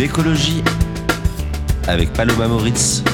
L'écologie avec Paloma Moritz.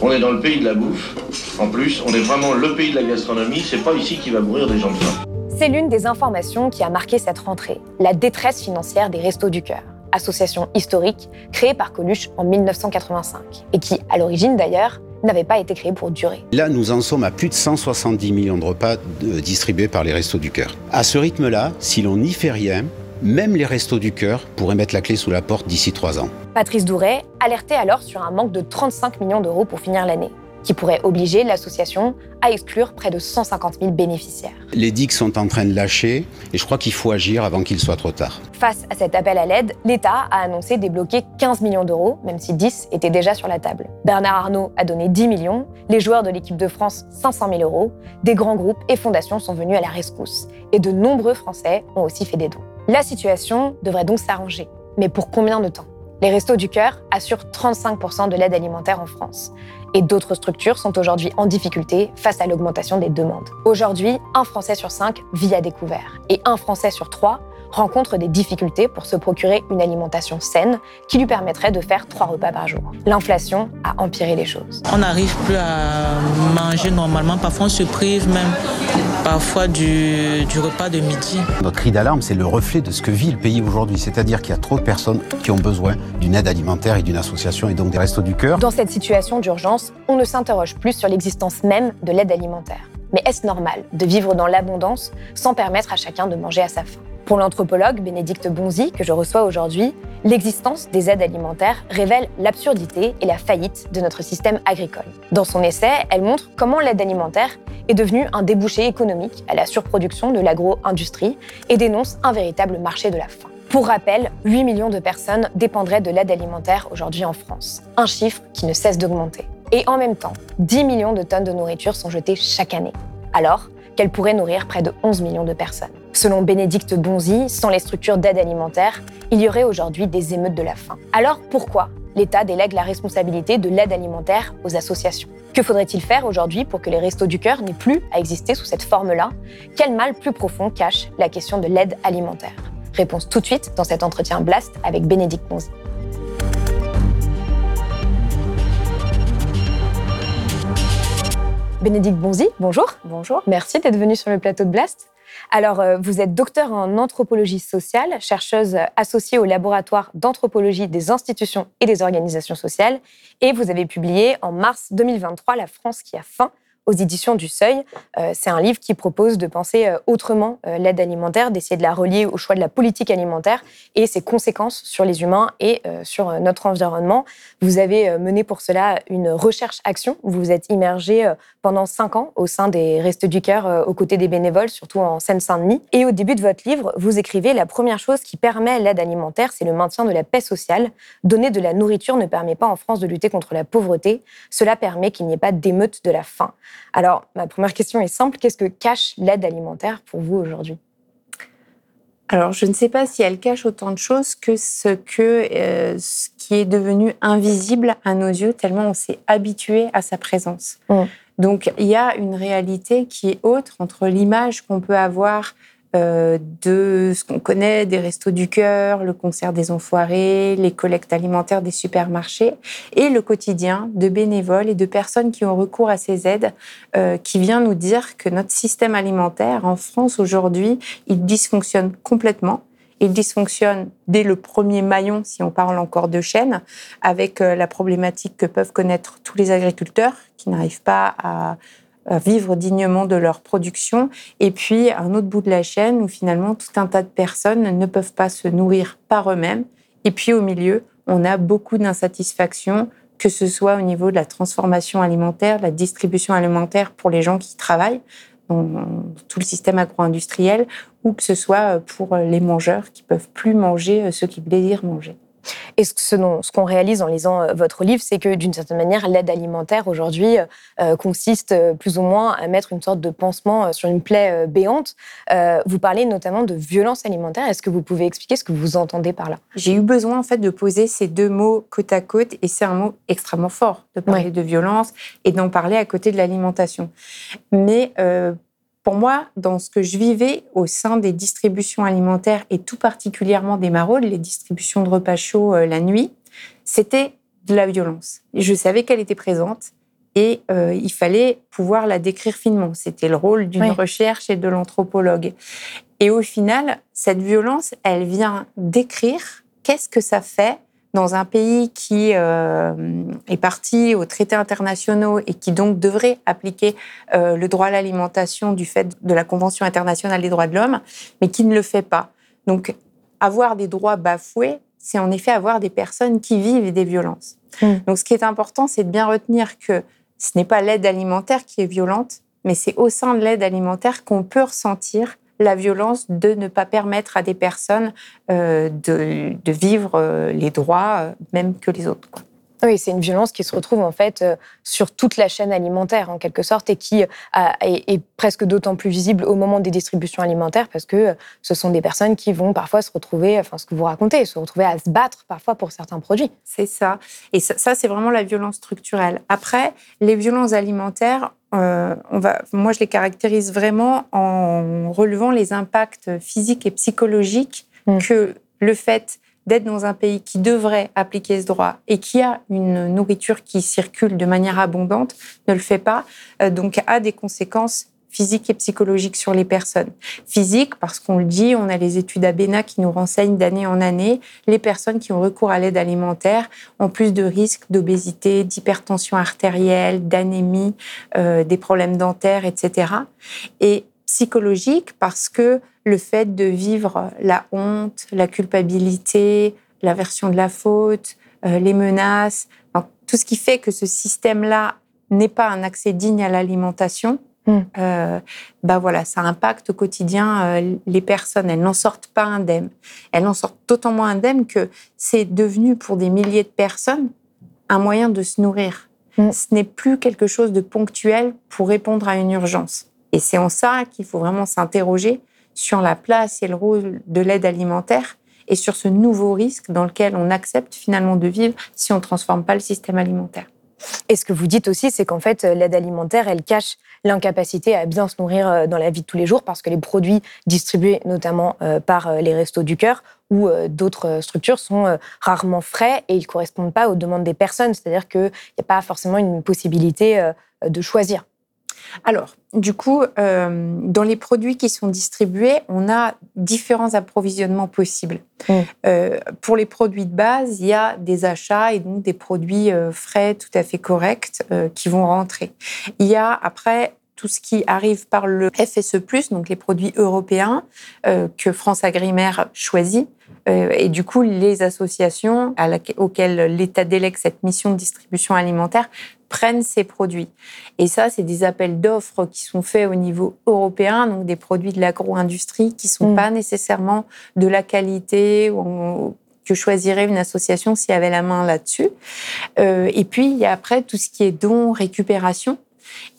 On est dans le pays de la bouffe. En plus, on est vraiment le pays de la gastronomie. C'est pas ici qu'il va mourir des gens de faim. C'est l'une des informations qui a marqué cette rentrée, la détresse financière des Restos du Cœur, association historique créée par Coluche en 1985 et qui, à l'origine d'ailleurs, n'avait pas été créée pour durer. Là, nous en sommes à plus de 170 millions de repas euh, distribués par les Restos du Cœur. À ce rythme-là, si l'on n'y fait rien, même les Restos du Cœur pourraient mettre la clé sous la porte d'ici trois ans. Patrice Douret alertait alors sur un manque de 35 millions d'euros pour finir l'année qui pourrait obliger l'association à exclure près de 150 000 bénéficiaires. Les digues sont en train de lâcher et je crois qu'il faut agir avant qu'il soit trop tard. Face à cet appel à l'aide, l'État a annoncé débloquer 15 millions d'euros, même si 10 étaient déjà sur la table. Bernard Arnault a donné 10 millions, les joueurs de l'équipe de France 500 000 euros, des grands groupes et fondations sont venus à la rescousse et de nombreux Français ont aussi fait des dons. La situation devrait donc s'arranger. Mais pour combien de temps? Les Restos du Cœur assurent 35% de l'aide alimentaire en France et d'autres structures sont aujourd'hui en difficulté face à l'augmentation des demandes. Aujourd'hui, un Français sur cinq vit à découvert et un Français sur trois rencontre des difficultés pour se procurer une alimentation saine qui lui permettrait de faire trois repas par jour. L'inflation a empiré les choses. On n'arrive plus à manger normalement, parfois on se prive même parfois du, du repas de midi. Notre cri d'alarme, c'est le reflet de ce que vit le pays aujourd'hui, c'est-à-dire qu'il y a trop de personnes qui ont besoin d'une aide alimentaire et d'une association et donc des restos du cœur. Dans cette situation d'urgence, on ne s'interroge plus sur l'existence même de l'aide alimentaire. Mais est-ce normal de vivre dans l'abondance sans permettre à chacun de manger à sa faim? Pour l'anthropologue Bénédicte Bonzi, que je reçois aujourd'hui, l'existence des aides alimentaires révèle l'absurdité et la faillite de notre système agricole. Dans son essai, elle montre comment l'aide alimentaire est devenue un débouché économique à la surproduction de l'agro-industrie et dénonce un véritable marché de la faim. Pour rappel, 8 millions de personnes dépendraient de l'aide alimentaire aujourd'hui en France, un chiffre qui ne cesse d'augmenter. Et en même temps, 10 millions de tonnes de nourriture sont jetées chaque année, alors qu'elle pourrait nourrir près de 11 millions de personnes. Selon Bénédicte Bonzi, sans les structures d'aide alimentaire, il y aurait aujourd'hui des émeutes de la faim. Alors pourquoi l'État délègue la responsabilité de l'aide alimentaire aux associations? Que faudrait-il faire aujourd'hui pour que les restos du cœur n'aient plus à exister sous cette forme-là? Quel mal plus profond cache la question de l'aide alimentaire? Réponse tout de suite dans cet entretien Blast avec Bénédicte Bonzi. Bénédicte Bonzi, bonjour. Bonjour. Merci d'être venue sur le plateau de Blast. Alors, euh, vous êtes docteur en anthropologie sociale, chercheuse associée au laboratoire d'anthropologie des institutions et des organisations sociales, et vous avez publié en mars 2023 La France qui a faim aux éditions du Seuil. Euh, c'est un livre qui propose de penser euh, autrement l'aide alimentaire, d'essayer de la relier au choix de la politique alimentaire et ses conséquences sur les humains et sur notre environnement. Vous avez mené pour cela une recherche-action. Vous vous êtes immergé pendant cinq ans au sein des Restes du Cœur aux côtés des bénévoles, surtout en Seine-Saint-Denis. Et au début de votre livre, vous écrivez la première chose qui permet l'aide alimentaire, c'est le maintien de la paix sociale. Donner de la nourriture ne permet pas en France de lutter contre la pauvreté. Cela permet qu'il n'y ait pas d'émeute de la faim. Alors, ma première question est simple. Qu'est-ce que cache l'aide alimentaire pour vous aujourd'hui? Alors, je ne sais pas si elle cache autant de choses que ce, que, euh, ce qui est devenu invisible à nos yeux, tellement on s'est habitué à sa présence. Mmh. Donc, il y a une réalité qui est autre entre l'image qu'on peut avoir euh, de ce qu'on connaît des restos du cœur, le concert des enfoirés, les collectes alimentaires des supermarchés, et le quotidien de bénévoles et de personnes qui ont recours à ces aides, euh, qui vient nous dire que notre système alimentaire en France aujourd'hui, il dysfonctionne complètement. Il dysfonctionne dès le premier maillon, si on parle encore de chaîne, avec euh, la problématique que peuvent connaître tous les agriculteurs qui n'arrivent pas à vivre dignement de leur production. Et puis, un autre bout de la chaîne où finalement tout un tas de personnes ne peuvent pas se nourrir par eux-mêmes. Et puis, au milieu, on a beaucoup d'insatisfaction que ce soit au niveau de la transformation alimentaire, la distribution alimentaire pour les gens qui travaillent tout le système agro-industriel, ou que ce soit pour les mangeurs qui peuvent plus manger ce qu'ils désirent manger. Et ce, qu'on réalise en lisant euh, votre livre, c'est que d'une certaine manière, l'aide alimentaire aujourd'hui euh, consiste euh, plus ou moins à mettre une sorte de pansement sur une plaie béante. vous parlez notamment de violence alimentaire. Est-ce que vous pouvez expliquer ce que vous entendez par là? J'ai eu besoin en fait de poser ces deux mots côte à côte, et c'est un mot extrêmement fort de parler de violence et d'en parler à côté de l'alimentation. Mais pour moi, dans ce que je vivais au sein des distributions alimentaires et tout particulièrement des maraudes, les distributions de repas chauds euh, la nuit, c'était de la violence. Je savais qu'elle était présente et euh, il fallait pouvoir la décrire finement. C'était le rôle d'une recherche et de l'anthropologue. Et au final, cette violence, elle vient décrire qu'est-ce que ça fait dans un pays qui euh, est parti aux traités internationaux et qui donc devrait appliquer euh, le droit à l'alimentation du fait de la Convention internationale des droits de l'homme, mais qui ne le fait pas. Donc, avoir des droits bafoués, c'est en effet avoir des personnes qui vivent des violences. Mmh. Donc, ce qui est important, c'est de bien retenir que ce n'est pas l'aide alimentaire qui est violente, mais c'est au sein de l'aide alimentaire qu'on peut ressentir la violence de ne pas permettre à des personnes euh, de, vivre euh, les droits, euh, même que les autres. Oui, c'est une violence qui se retrouve en fait sur toute la chaîne alimentaire en quelque sorte et qui est, presque d'autant plus visible au moment des distributions alimentaires parce que ce sont des personnes qui vont parfois se retrouver, enfin ce que vous racontez, se retrouver à se battre parfois pour certains produits. C'est ça. Et ça c'est vraiment la violence structurelle. Après, les violences alimentaires, euh, on va, moi, je les caractérise vraiment en relevant les impacts physiques et psychologiques mm. que le fait d'être dans un pays qui devrait appliquer ce droit et qui a une nourriture qui circule de manière abondante ne le fait pas, euh, donc a des conséquences physique et psychologique sur les personnes. Physique, parce qu'on le dit, on a les études ABENA qui nous renseignent d'année en année, les personnes qui ont recours à l'aide alimentaire ont plus de risques d'obésité, d'hypertension artérielle, d'anémie, euh, des problèmes dentaires, etc. Et psychologique, parce que le fait de vivre la honte, la culpabilité, l'aversion de la faute, euh, les menaces, tout ce qui fait que ce système-là n'est pas un accès digne à l'alimentation, Mm. Euh, bah voilà, ça impacte au quotidien euh, les personnes. Elles n'en sortent pas indemnes. Elles n'en sortent d'autant moins indemnes que c'est devenu pour des milliers de personnes un moyen de se nourrir. Mm. Ce n'est plus quelque chose de ponctuel pour répondre à une urgence. Et c'est en ça qu'il faut vraiment s'interroger sur la place et le rôle de l'aide alimentaire et sur ce nouveau risque dans lequel on accepte finalement de vivre si on ne transforme pas le système alimentaire. Et ce que vous dites aussi, c'est qu'en fait, l'aide alimentaire, elle cache l'incapacité à bien se nourrir euh, dans la vie de tous les jours parce que les produits distribués notamment euh, par euh, les restos du cœur ou d'autres structures sont rarement frais et ils ne correspondent pas aux demandes des personnes. C'est-à-dire qu'il n'y a pas forcément une possibilité de choisir. Alors, du coup, euh, dans les produits qui sont distribués, on a différents approvisionnements possibles. Mmh. Euh, pour les produits de base, il y a des achats et donc des produits euh, frais tout à fait corrects qui vont rentrer. Il y a après tout ce qui arrive par le FSE+, donc les produits européens que France Agrimaire choisit. et du coup, les associations auxquelles l'État délègue cette mission de distribution alimentaire prennent ces produits. Et ça, c'est des appels d'offres qui sont faits au niveau européen, donc des produits de l'agro-industrie qui ne sont mm. pas nécessairement de la qualité ou que choisirait une association s'il y avait la main là-dessus. Euh, et puis, il y a après tout ce qui est dons, récupération.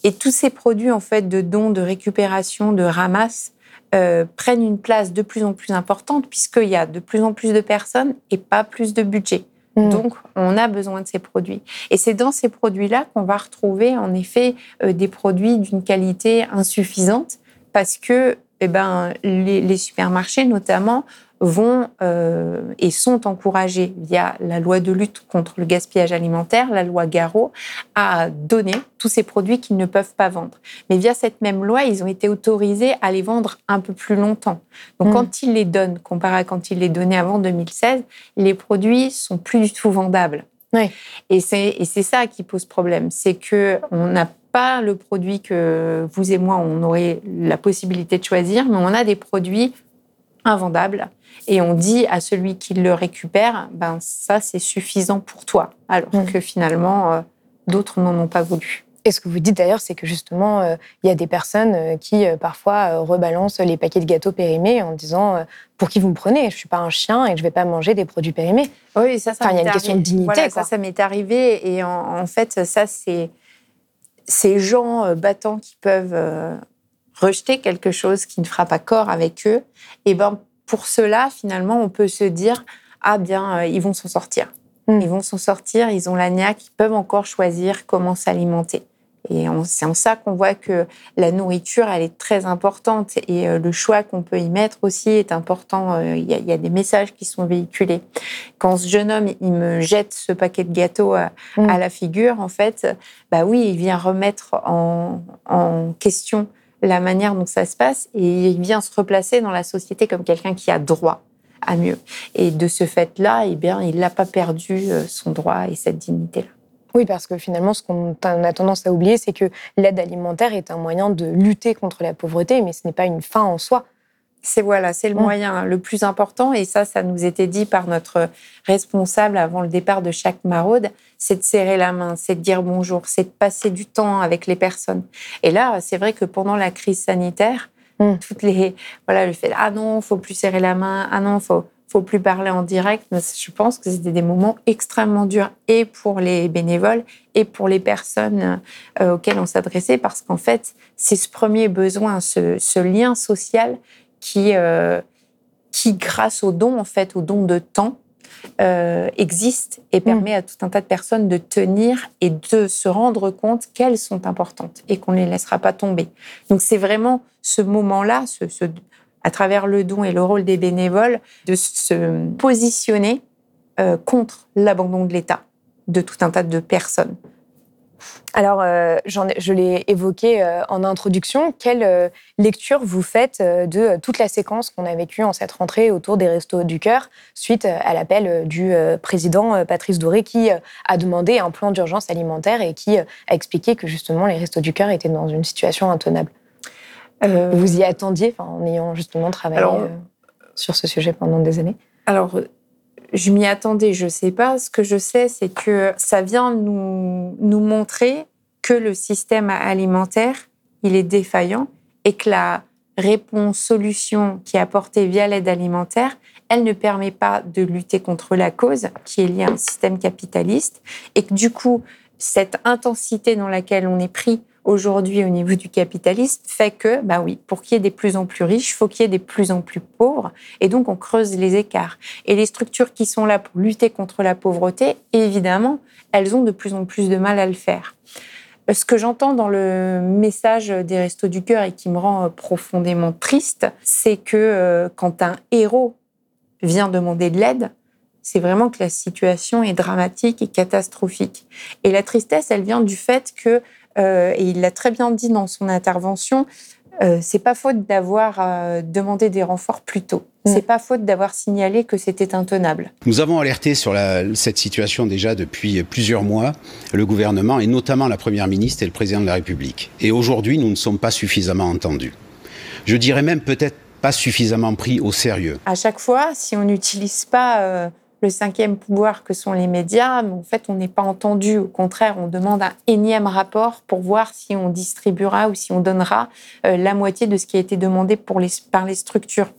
Et tous ces produits, en fait, de dons, de récupération, de ramasse, euh, prennent une place de plus en plus importante puisqu'il y a de plus en plus de personnes et pas plus de budget. Mm. Donc, on a besoin de ces produits. Et c'est dans ces produits-là qu'on va retrouver, en effet, euh, des produits d'une qualité insuffisante parce que eh ben, les, supermarchés, notamment, vont euh, et sont encouragés via la loi de lutte contre le gaspillage alimentaire, la loi Garot, à donner tous ces produits qu'ils ne peuvent pas vendre. Mais via cette même loi, ils ont été autorisés à les vendre un peu plus longtemps. Donc, mm. quand ils les donnent, comparé à quand ils les donnaient avant 2016, les produits sont plus du tout vendables. Oui. Et c'est ça qui pose problème, c'est que on n'a pas le produit que vous et moi on aurait la possibilité de choisir, mais on a des produits invendable. Et on dit à celui qui le récupère, ben ça c'est suffisant pour toi, alors mmh. que finalement euh, d'autres n'en ont pas voulu. Et ce que vous dites d'ailleurs, c'est que justement, euh, il y a des personnes euh, qui parfois rebalancent les paquets de gâteaux périmés en disant pour qui vous me prenez Je suis pas un chien et je vais pas manger des produits périmés. Oui, ça, ça il y a une question de dignité. Ça, ça m'est arrivé et en, fait, ça c'est ces gens battants qui peuvent rejeter quelque chose qui ne fera pas corps avec eux. Et ben pour cela, finalement, on peut se dire ah bien, euh, ils vont s'en sortir. Hmm. Ils vont s'en sortir, ils ont la niaque, ils peuvent encore choisir comment s'alimenter. Et c'est en ça qu'on voit que la nourriture, elle est très importante et euh, le choix qu'on peut y mettre aussi est important. Euh, il y, a, des messages qui sont véhiculés. Quand ce jeune homme, il me jette ce paquet de gâteaux à, hmm. la figure, en fait, bah oui, il vient remettre en, en question la manière dont ça se passe et il vient se replacer dans la société comme quelqu'un qui a droit à mieux. Et de ce fait-là, eh bien, il n'a pas perdu euh, son droit et cette dignité-là. Oui, parce que finalement, ce qu'on a tendance à oublier, c'est que l'aide alimentaire est un moyen de lutter contre la pauvreté, mais ce n'est pas une fin en soi. C'est voilà, c'est le moyen le plus important et ça, ça nous était dit par notre responsable avant le départ de chaque maraude, c'est de serrer la main, c'est de dire bonjour, c'est de passer du temps avec les personnes. Et là, c'est vrai que pendant la crise sanitaire, mm. toutes les voilà le fait ah non, faut plus serrer la main, ah non, faut faut plus parler en direct. Mais je pense que c'était des moments extrêmement durs et pour les bénévoles et pour les personnes euh, auxquelles on s'adressait parce qu'en fait, c'est ce premier besoin, ce, ce lien social qui, euh, qui grâce au don, en fait, de temps, euh, existe et permet à tout un tas de personnes de tenir et de se rendre compte qu'elles sont importantes et qu'on ne les laissera pas tomber. Donc c'est vraiment ce moment-là, à travers le don et le rôle des bénévoles, de se positionner euh, contre l'abandon de l'État de tout un tas de personnes. Alors, euh, je l'ai évoqué euh, en introduction. Quelle euh, lecture vous faites de toute la séquence qu'on a vécue en cette rentrée autour des Restos du Cœur suite à l'appel du président Patrice Doré qui a demandé un plan d'urgence alimentaire et qui a expliqué que justement les Restos du Cœur étaient dans une situation intenable Vous y attendiez en ayant justement travaillé sur ce sujet pendant des années? Alors, je m'y attendais, je sais pas. Ce que je sais, c'est que ça vient nous, nous montrer que le système alimentaire, il est défaillant et que la réponse, solution qui est apportée via l'aide alimentaire, elle ne permet pas de lutter contre la cause qui est liée à un système capitaliste et que du coup, cette intensité dans laquelle on est pris aujourd'hui au niveau du capitalisme fait que, bah oui, pour qu'il y ait des plus en plus riches, faut qu'il y ait des plus en plus pauvres. Et donc, on creuse les écarts. Et les structures qui sont là pour lutter contre la pauvreté, évidemment, elles ont de plus en plus de mal à le faire. Ce que j'entends dans le message des Restos du Cœur et qui me rend euh, profondément triste, c'est que euh, quand un héros vient demander de l'aide, c'est vraiment que la situation est dramatique et catastrophique. Et la tristesse, elle vient du fait que euh, et il l'a très bien dit dans son intervention, euh, c'est pas faute d'avoir euh, demandé des renforts plus tôt. Mm. C'est pas faute d'avoir signalé que c'était intenable. Nous avons alerté sur cette situation déjà depuis plusieurs mois, le gouvernement et notamment la première ministre et le président de la République. Et aujourd'hui, nous ne sommes pas suffisamment entendus. Je dirais même peut-être pas suffisamment pris au sérieux. À chaque fois, si on n'utilise pas le cinquième pouvoir que sont les médias, mais en fait, on n'est pas entendu. Au contraire, on demande un énième rapport pour voir si on distribuera ou si on donnera euh, la moitié de ce qui a été demandé pour les, par les structures.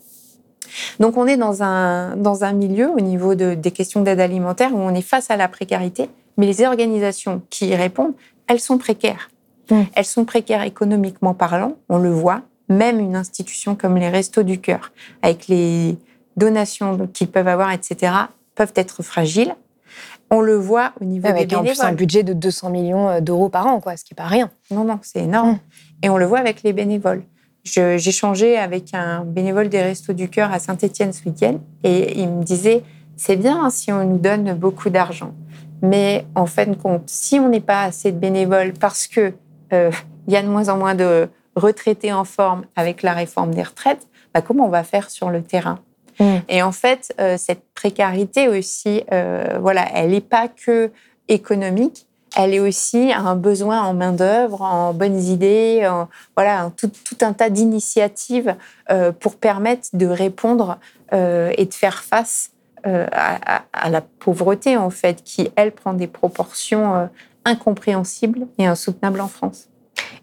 Donc, on est dans un, dans un milieu au niveau de, des questions d'aide alimentaire où on est face à la précarité, mais les organisations qui y répondent, elles sont précaires. Mmh. Elles sont précaires économiquement parlant, on le voit. Même une institution comme les Restos du Cœur, avec les donations qu'ils peuvent avoir, etc., peuvent être fragiles. On le voit au niveau avec des bénévoles. Avec un budget de 200 millions euh, d'euros par an, quoi, ce qui n'est pas rien. Non, non, c'est énorme. Hum. Et on le voit avec les bénévoles. J'ai changé avec un bénévole des Restos du Cœur à Saint-Étienne ce week-end et il me disait c'est bien si on nous donne beaucoup d'argent, mais en fin de compte, si on n'est pas assez de bénévoles parce que euh, il y a de moins en moins de retraités en forme avec la réforme des retraites, bah, comment on va faire sur le terrain? Mm. Et en fait, euh, cette précarité aussi, euh, voilà, elle n'est pas que économique, elle est aussi un besoin en main d'œuvre, en bonnes idées, voilà, tout, un tas d'initiatives euh, pour permettre de répondre et de faire face euh, à, la pauvreté en fait, qui elle prend des proportions incompréhensibles et insoutenables en France.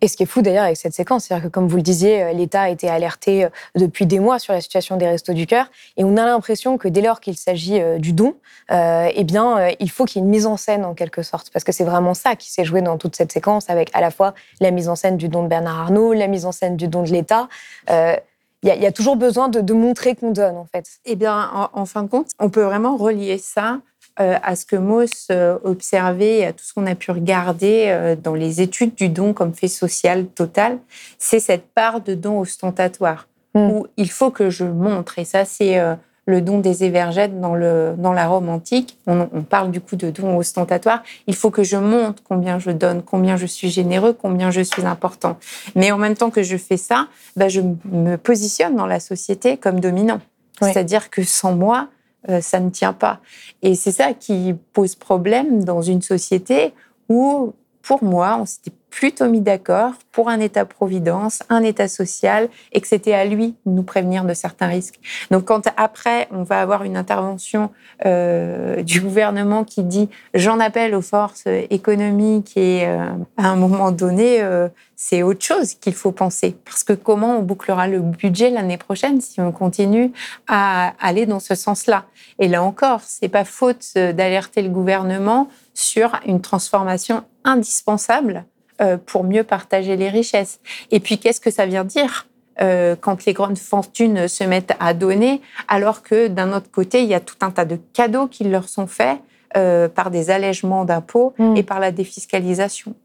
Et ce qui est fou d'ailleurs avec cette séquence, c'est-à-dire que comme vous le disiez, euh, l'État a été alerté euh, depuis des mois sur la situation des restos du cœur, et on a l'impression que dès lors qu'il s'agit euh, du don, eh bien, il faut qu'il y ait une mise en scène en quelque sorte, parce que c'est vraiment ça qui s'est joué dans toute cette séquence, avec à la fois la mise en scène du don de Bernard Arnault, la mise en scène du don de l'État. il y, a toujours besoin de, montrer qu'on donne, en fait. Eh bien, en, fin de compte, on peut vraiment relier ça à ce que Mauss euh, observait, à tout ce qu'on a pu regarder euh, dans les études du don comme fait social total, c'est cette part de don ostentatoire, mm. où il faut que je montre, et ça c'est le don des évergettes dans, le, dans la Rome antique, on, parle du coup de don ostentatoire, il faut que je montre combien je donne, combien je suis généreux, combien je suis important. Mais en même temps que je fais ça, bah, je me positionne dans la société comme dominant. C'est-à-dire que sans moi, euh, ça ne tient pas. Et c'est ça qui pose problème dans une société où, pour moi, on s'était plutôt mis d'accord pour un État-providence, un État social, et que c'était à lui de nous prévenir de certains risques. Donc quand après, on va avoir une intervention euh, du gouvernement qui dit j'en appelle aux forces économiques et euh, à un moment donné, euh, c'est autre chose qu'il faut penser. Parce que comment on bouclera le budget l'année prochaine si on continue à aller dans ce sens-là? Et là encore, c'est pas faute d'alerter le gouvernement sur une transformation indispensable euh, pour mieux partager les richesses. Et puis, qu'est-ce que ça vient dire euh, quand les grandes fortunes se mettent à donner, alors que d'un autre côté, il y a tout un tas de cadeaux qui leur sont faits euh, par des allègements d'impôts mm. et par la défiscalisation.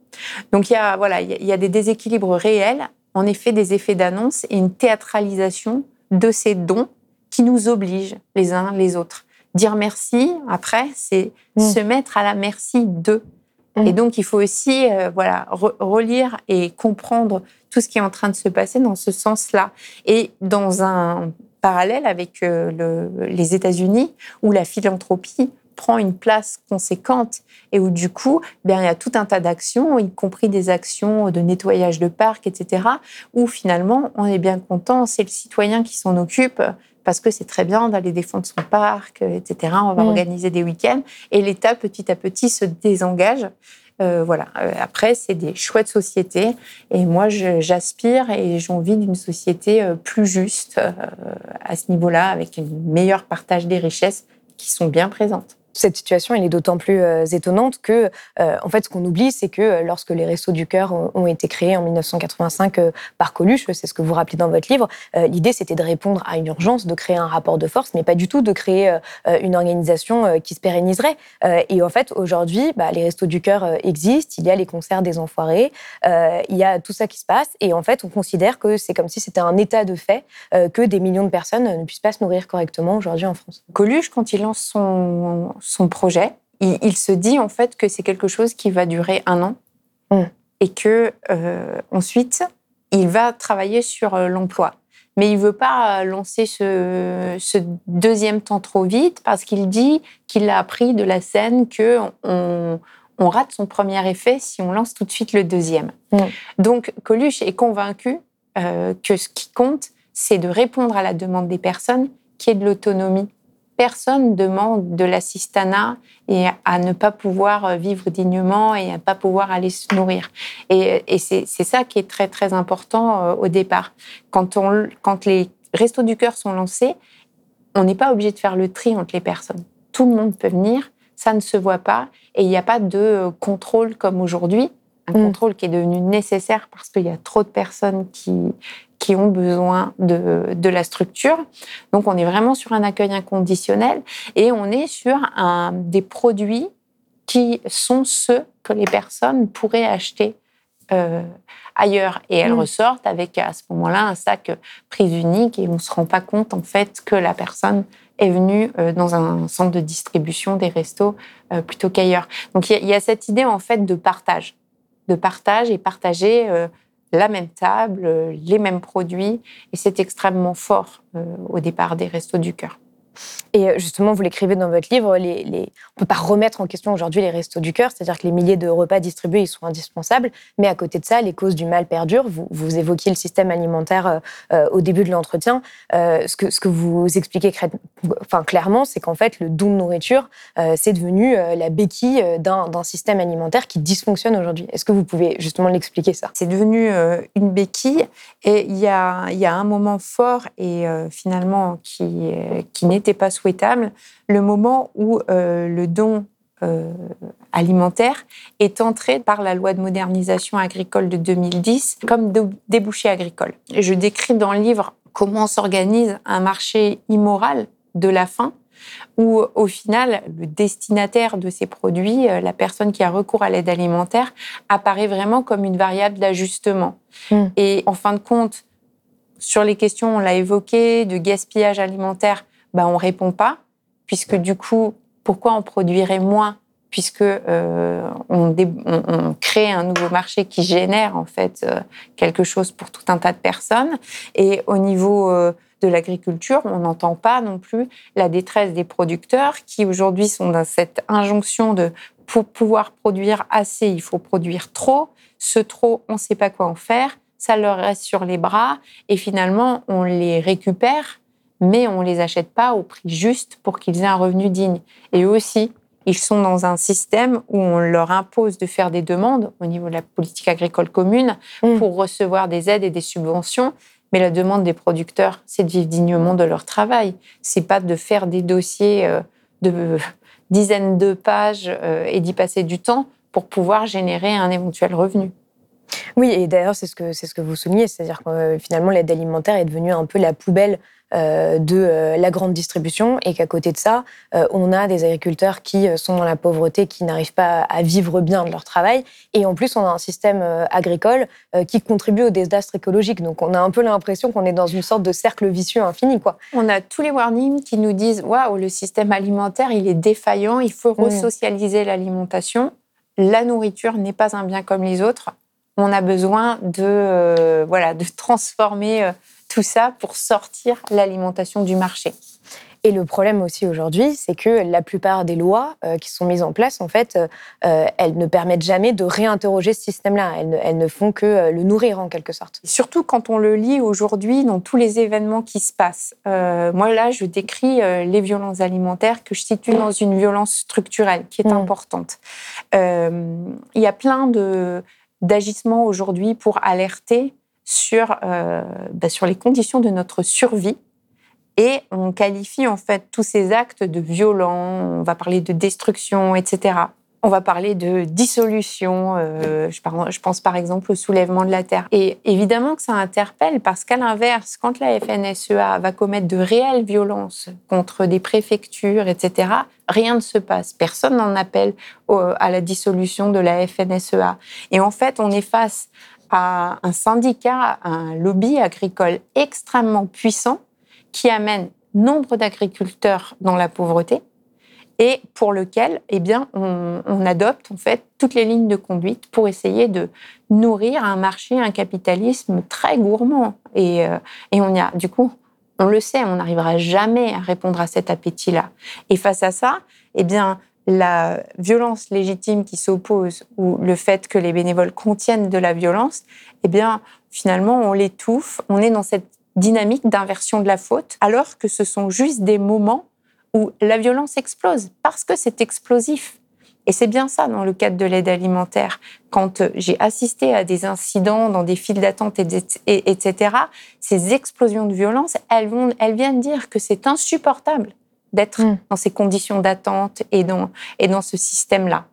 Donc il y a voilà, il y a des déséquilibres réels, en effet des effets d'annonce et une théâtralisation de ces dons qui nous obligent les uns les autres. Dire merci après, c'est mm. se mettre à la merci d'eux. Et mmh. donc, il faut aussi euh, voilà, relire et comprendre tout ce qui est en train de se passer dans ce sens-là. Et dans un parallèle avec euh, le, les États-Unis, où la philanthropie prend une place conséquente et où du coup, bien, il y a tout un tas d'actions, y compris des actions de nettoyage de parcs, etc., où finalement, on est bien content, c'est le citoyen qui s'en occupe, parce que c'est très bien d'aller défendre son parc, etc. On va mm. organiser des week-ends. Et l'État, petit à petit, se désengage. Euh, voilà. Euh, après, c'est des chouettes sociétés. Et moi, j'aspire et j'ai envie d'une société euh, plus juste à ce niveau-là, avec un meilleur partage des richesses qui sont bien présentes. Cette situation, elle est d'autant plus euh, étonnante que, euh, en fait, ce qu'on oublie, c'est que euh, lorsque les Restos du Cœur ont, été créés en 1985 par Coluche, c'est ce que vous rappelez dans votre livre, l'idée, c'était de répondre à une urgence, de créer un rapport de force, mais pas du tout de créer une organisation qui se pérenniserait. et en fait, aujourd'hui, bah, les Restos du Cœur existent, il y a les concerts des enfoirés, il y a tout ça qui se passe, et en fait, on considère que c'est comme si c'était un état de fait que des millions de personnes ne puissent pas se nourrir correctement aujourd'hui en France. Coluche, quand il lance son son projet, il, se dit en fait que c'est quelque chose qui va durer un an mm. et que euh, ensuite il va travailler sur euh, l'emploi. Mais il veut pas lancer ce, deuxième temps trop vite parce qu'il dit qu'il a appris de la scène que on, rate son premier effet si on lance tout de suite le deuxième. Mm. Donc Coluche est convaincu euh, que ce qui compte, c'est de répondre à la demande des personnes, qui est de l'autonomie personne demande de l'assistanat et à ne pas pouvoir vivre dignement et à ne pas pouvoir aller se nourrir. Et, c'est ça qui est très, très important euh, au départ. Quand, quand les restos du cœur sont lancés, on n'est pas obligé de faire le tri entre les personnes. Tout le monde peut venir, ça ne se voit pas et il n'y a pas de contrôle comme aujourd'hui un mm. contrôle qui est devenu nécessaire parce qu'il y a trop de personnes qui, qui ont besoin de, de, la structure. Donc on est vraiment sur un accueil inconditionnel et on est sur un, des produits qui sont ceux que les personnes pourraient acheter euh, ailleurs. Et elles mm. ressortent avec à ce moment-là un sac prise unique et on ne se rend pas compte en fait que la personne est venue euh, dans un centre de distribution des restos euh, plutôt qu'ailleurs. Donc il y, y, a cette idée en fait de partage de partage et partager euh, la même table, euh, les mêmes produits. Et c'est extrêmement fort euh, au départ des Restos du Cœur. Et euh, justement, vous l'écrivez dans votre livre, on ne peut pas remettre en question aujourd'hui les restos du cœur, c'est-à-dire que les milliers de repas distribués, ils sont indispensables, mais à côté de ça, les causes du mal perdurent. Vous, vous évoquiez le système alimentaire euh, euh au début de l'entretien. Ce, que, vous expliquez enfin, clairement, c'est qu'en fait, le don de nourriture, c'est devenu la béquille d'un système alimentaire qui dysfonctionne aujourd'hui. Est-ce que vous pouvez justement l'expliquer ça? C'est devenu une béquille et il y a, un moment fort et finalement qui, qui n'était pas souhaitable, le moment où euh, le don euh, alimentaire est entré par la loi de modernisation agricole de 2010 comme débouché agricole. je décris dans le livre comment s'organise un marché immoral de la faim où au final, le destinataire de ces produits, euh, la personne qui a recours à l'aide alimentaire, apparaît vraiment comme une variable d'ajustement. Hmm. Et en fin de compte, sur les questions, on l'a évoqué, de gaspillage alimentaire, ben, on répond pas, puisque du coup, pourquoi on produirait moins puisque euh, on, crée un nouveau marché qui génère en fait euh, quelque chose pour tout un tas de personnes. Et au niveau euh, de l'agriculture, on n'entend pas non plus la détresse des producteurs qui aujourd'hui sont dans cette injonction de pour pouvoir produire assez, il faut produire trop. Ce trop, on ne sait pas quoi en faire. Ça leur reste sur les bras et finalement, on les récupère mais on ne les achète pas au prix juste pour qu'ils aient un revenu digne. Et eux aussi, ils sont dans un système où on leur impose de faire des demandes au niveau de la politique agricole commune mm. pour recevoir des aides et des subventions. Mais la demande des producteurs, c'est de vivre dignement de leur travail. C'est pas de faire des dossiers euh, de dizaines de pages euh, et d'y passer du temps pour pouvoir générer un éventuel revenu. Oui, et d'ailleurs, c'est ce que c'est ce que vous soulignez, c'est-à-dire que euh, finalement l'aide alimentaire est devenue un peu la poubelle de euh, la grande distribution et qu'à côté de ça, euh, on a des agriculteurs qui sont dans la pauvreté, qui n'arrivent pas à vivre bien de leur travail. Et en plus, on a un système agricole qui contribue au désastre écologique. Donc, on a un peu l'impression qu'on est dans une sorte de cercle vicieux infini. Quoi. On a tous les warnings qui nous disent Waouh, le système alimentaire, il est défaillant, il faut mmh. resocialiser l'alimentation. La nourriture n'est pas un bien comme les autres. On a besoin de, voilà, de transformer tout ça pour sortir l'alimentation du marché. Et le problème aussi aujourd'hui, c'est que la plupart des lois euh, qui sont mises en place, en fait, euh, elles ne permettent jamais de réinterroger ce système-là. Elles, ne font que euh, le nourrir en quelque sorte. Surtout quand on le lit aujourd'hui dans tous les événements qui se passent. moi là, je décris les violences alimentaires que je situe dans une violence structurelle qui est mmh. importante. Il y a plein de d'agissements aujourd'hui pour alerter sur, euh, bah, sur les conditions de notre survie. Et on qualifie en fait tous ces actes de violents, on va parler de destruction, etc. On va parler de dissolution, euh, je, pense par exemple au soulèvement de la terre. Et évidemment que ça interpelle parce qu'à l'inverse, quand la FNSEA va commettre de réelles violences contre des préfectures, etc., rien ne se passe. Personne n'en appelle à la dissolution de la FNSEA. Et en fait, on est face à un syndicat, un lobby agricole extrêmement puissant qui amène nombre d'agriculteurs dans la pauvreté et pour lequel eh bien, on, adopte en fait toutes les lignes de conduite pour essayer de nourrir un marché, un capitalisme très gourmand. Et, euh, et on y a, du coup, on le sait, on n'arrivera jamais à répondre à cet appétit-là. Et face à ça, eh bien, la violence légitime qui s'oppose ou le fait que les bénévoles contiennent de la violence, eh bien, finalement, on l'étouffe. On est dans cette dynamique d'inversion de la faute, alors que ce sont juste des moments où la violence explose, parce que c'est explosif. Et c'est bien ça dans le cadre de l'aide alimentaire. Quand j'ai assisté à des incidents dans des files d'attente, etc., ces explosions de violence, elles, elles viennent dire que c'est insupportable d'être mm. dans ces conditions d'attente et dans, et dans ce système-là.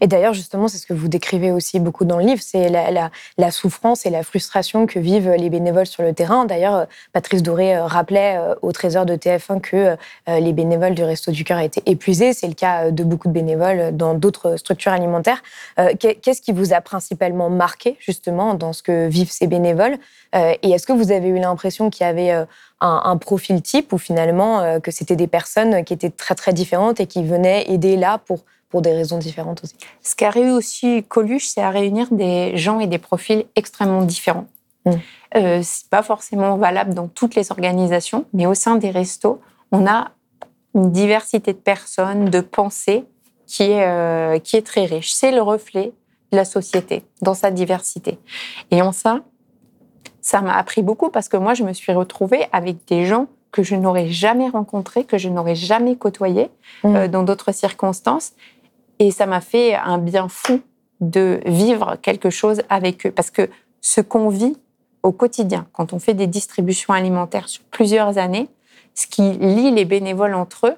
Et d'ailleurs, justement, c'est ce que vous décrivez aussi beaucoup dans le livre, c'est la, souffrance et la frustration que vivent les bénévoles sur le terrain. D'ailleurs, euh, Patrice Doré euh, rappelait euh, au Trésor de TF1 que les bénévoles du Resto du Cœur étaient épuisés. C'est le cas de beaucoup de bénévoles dans d'autres structures alimentaires. Qu'est-ce qui vous a principalement marqué, justement, dans ce que vivent ces bénévoles Et est-ce que vous avez eu l'impression qu'il y avait un, un, profil type ou finalement que c'était des personnes qui étaient très, très différentes et qui venaient aider là pour pour des raisons différentes aussi. Ce qu'a réussi Coluche, c'est à réunir des gens et des profils extrêmement différents. Mm. Euh, c'est pas forcément valable dans toutes les organisations, mais au sein des restos, on a une diversité de personnes, de pensées qui est, qui est très riche. C'est le reflet de la société dans sa diversité. Et en ça, ça m'a appris beaucoup parce que moi, je me suis retrouvée avec des gens que je n'aurais jamais rencontrés, que je n'aurais jamais côtoyés mmh. euh, dans d'autres circonstances. Et ça m'a fait un bien fou de vivre quelque chose avec eux. Parce que ce qu'on vit au quotidien, quand on fait des distributions alimentaires sur plusieurs années, ce qui lie les bénévoles entre eux,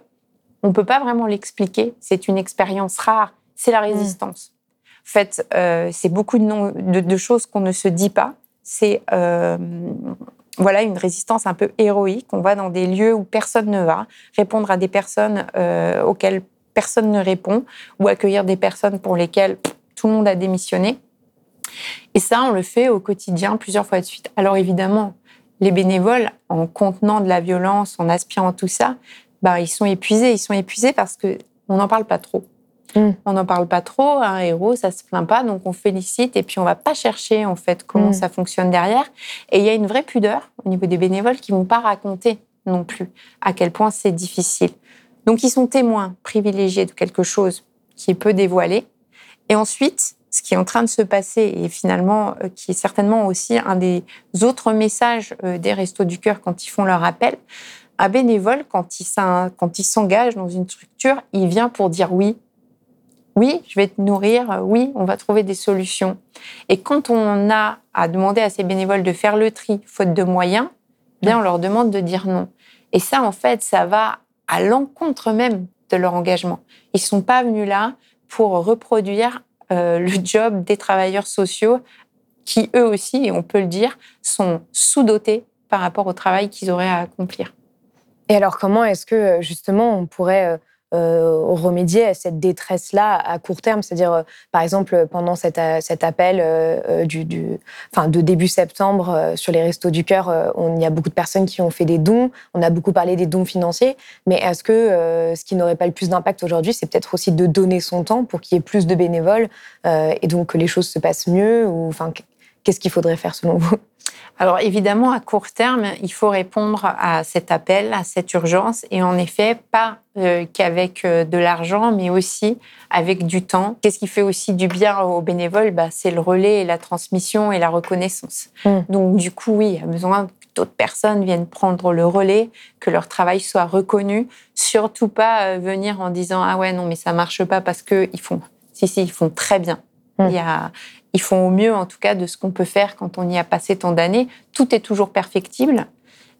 on ne peut pas vraiment l'expliquer. C'est une expérience rare. C'est la mmh. résistance. En fait, euh, c'est beaucoup de, de choses qu'on ne se dit pas c'est euh, voilà une résistance un peu héroïque. On va dans des lieux où personne ne va, répondre à des personnes euh, auxquelles personne ne répond, ou accueillir des personnes pour lesquelles tout le monde a démissionné. Et ça, on le fait au quotidien plusieurs fois de suite. Alors évidemment, les bénévoles, en contenant de la violence, en aspirant tout ça, bah, ils sont épuisés. Ils sont épuisés parce que on n'en parle pas trop. Mm. On n'en parle pas trop, un héros, ça se plaint pas, donc on félicite et puis on va pas chercher en fait comment mm. ça fonctionne derrière. Et il y a une vraie pudeur au niveau des bénévoles qui vont pas raconter non plus à quel point c'est difficile. Donc ils sont témoins privilégiés de quelque chose qui est peu dévoilé. Et ensuite, ce qui est en train de se passer et finalement euh, qui est certainement aussi un des autres messages euh, des Restos du Cœur quand ils font leur appel, un bénévole, quand il s'engage dans une structure, il vient pour dire oui, oui, je vais te nourrir, oui, on va trouver des solutions. Et quand on a à demander à ces bénévoles de faire le tri, faute de moyens, bien on leur demande de dire non. Et ça, en fait, ça va à l'encontre même de leur engagement. Ils sont pas venus là pour reproduire euh, le job des travailleurs sociaux qui, eux aussi, et on peut le dire, sont sous-dotés par rapport au travail qu'ils auraient à accomplir. Et alors, comment est-ce que, justement, on pourrait euh, remédier à cette détresse-là à court terme. C'est-à-dire, euh, par exemple, pendant cet, euh, cet appel du, du, de début septembre sur les Restos du Cœur, il y a beaucoup de personnes qui ont fait des dons. On a beaucoup parlé des dons financiers. Mais est-ce que ce qui n'aurait pas le plus d'impact aujourd'hui, c'est peut-être aussi de donner son temps pour qu'il y ait plus de bénévoles et donc que les choses se passent mieux ou, Qu'est-ce qu'il faudrait faire selon vous? Alors évidemment, à court terme, il faut répondre à cet appel, à cette urgence, et en effet, pas euh, qu'avec euh, de l'argent, mais aussi avec du temps. Qu'est-ce qui fait aussi du bien aux bénévoles? Bah, C'est le relais et la transmission et la reconnaissance. Mm. Donc du coup, oui, il y a besoin que d'autres personnes viennent prendre le relais, que leur travail soit reconnu. Surtout pas euh, venir en disant ah ouais non mais ça marche pas parce que ils font. Si si, ils font très bien. Mm. Il y a ils font au mieux, en tout cas, de ce qu'on peut faire quand on y a passé tant d'années. Tout est toujours perfectible,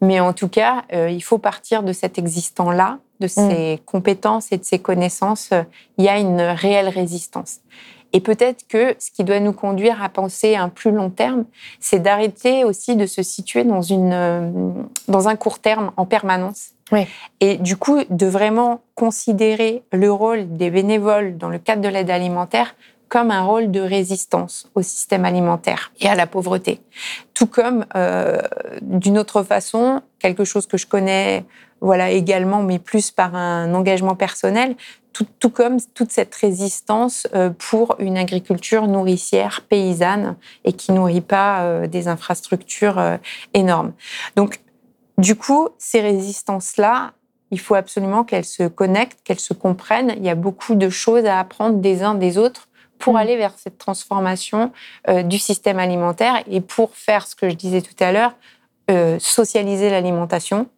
mais en tout cas, euh, il faut partir de cet existant-là, de mm. ses compétences et de ses connaissances. Il y a une réelle résistance. Et peut-être que ce qui doit nous conduire à penser à un plus long terme, c'est d'arrêter aussi de se situer dans, une, euh, dans un court terme en permanence. Et du coup, de vraiment considérer le rôle des bénévoles dans le cadre de l'aide alimentaire comme un rôle de résistance au système alimentaire et à la pauvreté. Tout comme, euh, d'une autre façon, quelque chose que je connais voilà également, mais plus par un engagement personnel, tout, comme toute cette résistance euh, pour une agriculture nourricière paysanne et qui nourrit pas euh, des infrastructures énormes. Donc, du coup, ces résistances-là, il faut absolument qu'elles se connectent, qu'elles se comprennent. Il y a beaucoup de choses à apprendre des uns des autres pour mm. aller vers cette transformation euh, du système alimentaire et pour faire ce que je disais tout à l'heure, euh, socialiser l'alimentation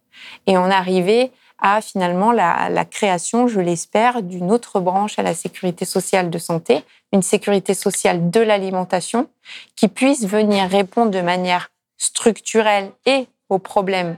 et en arriver à finalement la, la création, je l'espère, d'une autre branche à la sécurité sociale de santé, une sécurité sociale de l'alimentation qui puisse venir répondre de manière structurelle et aux problèmes